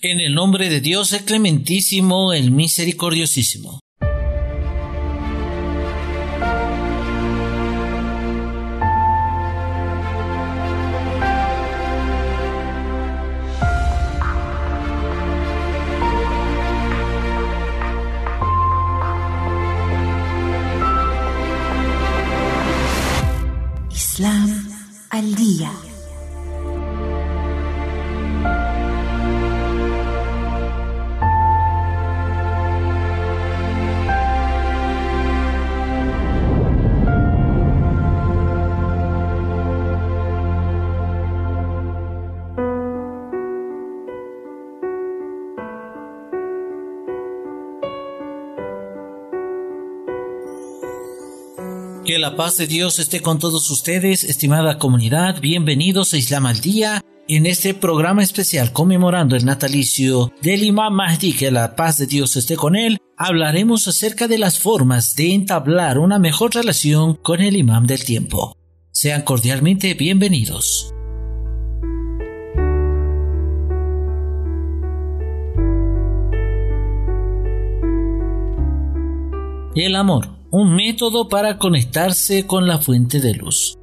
En el nombre de Dios el clementísimo, el misericordiosísimo. Que la paz de Dios esté con todos ustedes, estimada comunidad. Bienvenidos a Islam al Día. En este programa especial conmemorando el natalicio del Imam Mahdi, que la paz de Dios esté con él, hablaremos acerca de las formas de entablar una mejor relación con el Imam del tiempo. Sean cordialmente bienvenidos. El amor un método para conectarse con la fuente de luz.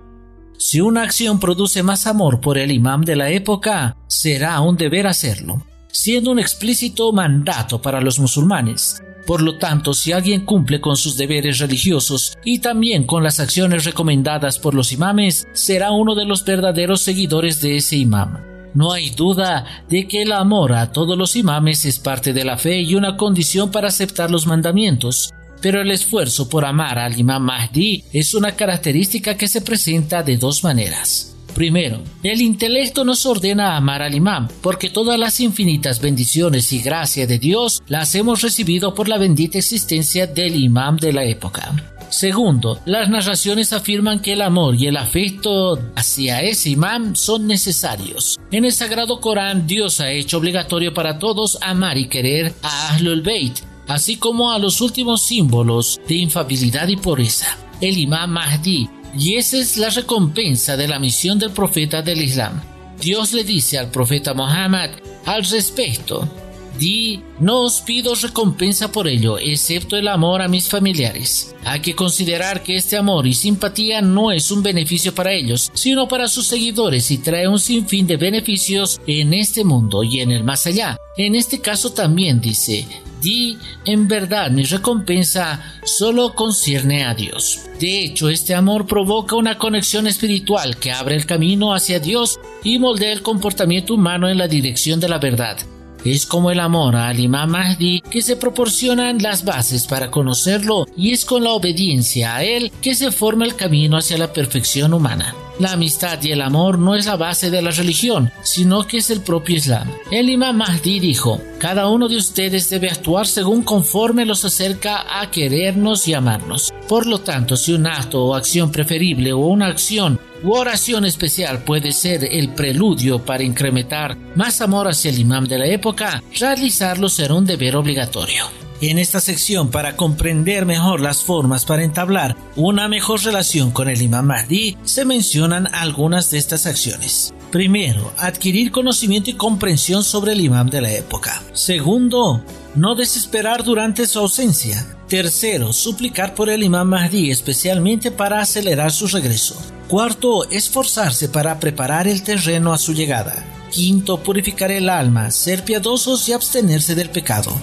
Si una acción produce más amor por el imam de la época, será un deber hacerlo, siendo un explícito mandato para los musulmanes. Por lo tanto, si alguien cumple con sus deberes religiosos y también con las acciones recomendadas por los imames, será uno de los verdaderos seguidores de ese imam. No hay duda de que el amor a todos los imames es parte de la fe y una condición para aceptar los mandamientos, pero el esfuerzo por amar al imam Mahdi es una característica que se presenta de dos maneras. Primero, el intelecto nos ordena amar al imam, porque todas las infinitas bendiciones y gracia de Dios las hemos recibido por la bendita existencia del imam de la época. Segundo, las narraciones afirman que el amor y el afecto hacia ese imam son necesarios. En el Sagrado Corán, Dios ha hecho obligatorio para todos amar y querer a Ahlul Bayt, así como a los últimos símbolos de infabilidad y pureza, el imam Mahdi, y esa es la recompensa de la misión del profeta del Islam. Dios le dice al profeta Muhammad al respecto, Di, no os pido recompensa por ello, excepto el amor a mis familiares. Hay que considerar que este amor y simpatía no es un beneficio para ellos, sino para sus seguidores y trae un sinfín de beneficios en este mundo y en el más allá. En este caso también dice, di, en verdad mi recompensa solo concierne a Dios. De hecho, este amor provoca una conexión espiritual que abre el camino hacia Dios y moldea el comportamiento humano en la dirección de la verdad. Es como el amor al Imam Mahdi que se proporcionan las bases para conocerlo y es con la obediencia a él que se forma el camino hacia la perfección humana. La amistad y el amor no es la base de la religión, sino que es el propio Islam. El Imam Mahdi dijo, cada uno de ustedes debe actuar según conforme los acerca a querernos y amarnos. Por lo tanto, si un acto o acción preferible o una acción u oración especial puede ser el preludio para incrementar más amor hacia el imam de la época, realizarlo será un deber obligatorio. En esta sección, para comprender mejor las formas para entablar una mejor relación con el imam Mahdi, se mencionan algunas de estas acciones. Primero, adquirir conocimiento y comprensión sobre el imam de la época. Segundo, no desesperar durante su ausencia. Tercero, suplicar por el imam Mahdi especialmente para acelerar su regreso. Cuarto, esforzarse para preparar el terreno a su llegada. Quinto, purificar el alma, ser piadosos y abstenerse del pecado.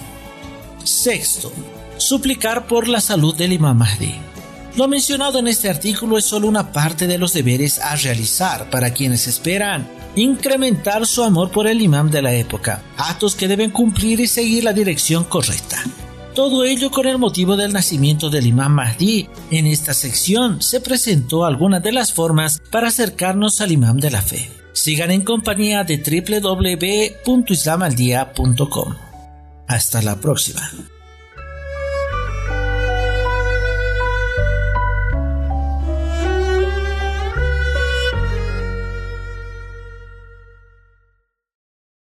Sexto, suplicar por la salud del imam Mahdi. Lo mencionado en este artículo es solo una parte de los deberes a realizar para quienes esperan incrementar su amor por el imam de la época, actos que deben cumplir y seguir la dirección correcta. Todo ello con el motivo del nacimiento del imam Mahdi. En esta sección se presentó algunas de las formas para acercarnos al imam de la fe. Sigan en compañía de www.islamaldia.com. Hasta la próxima.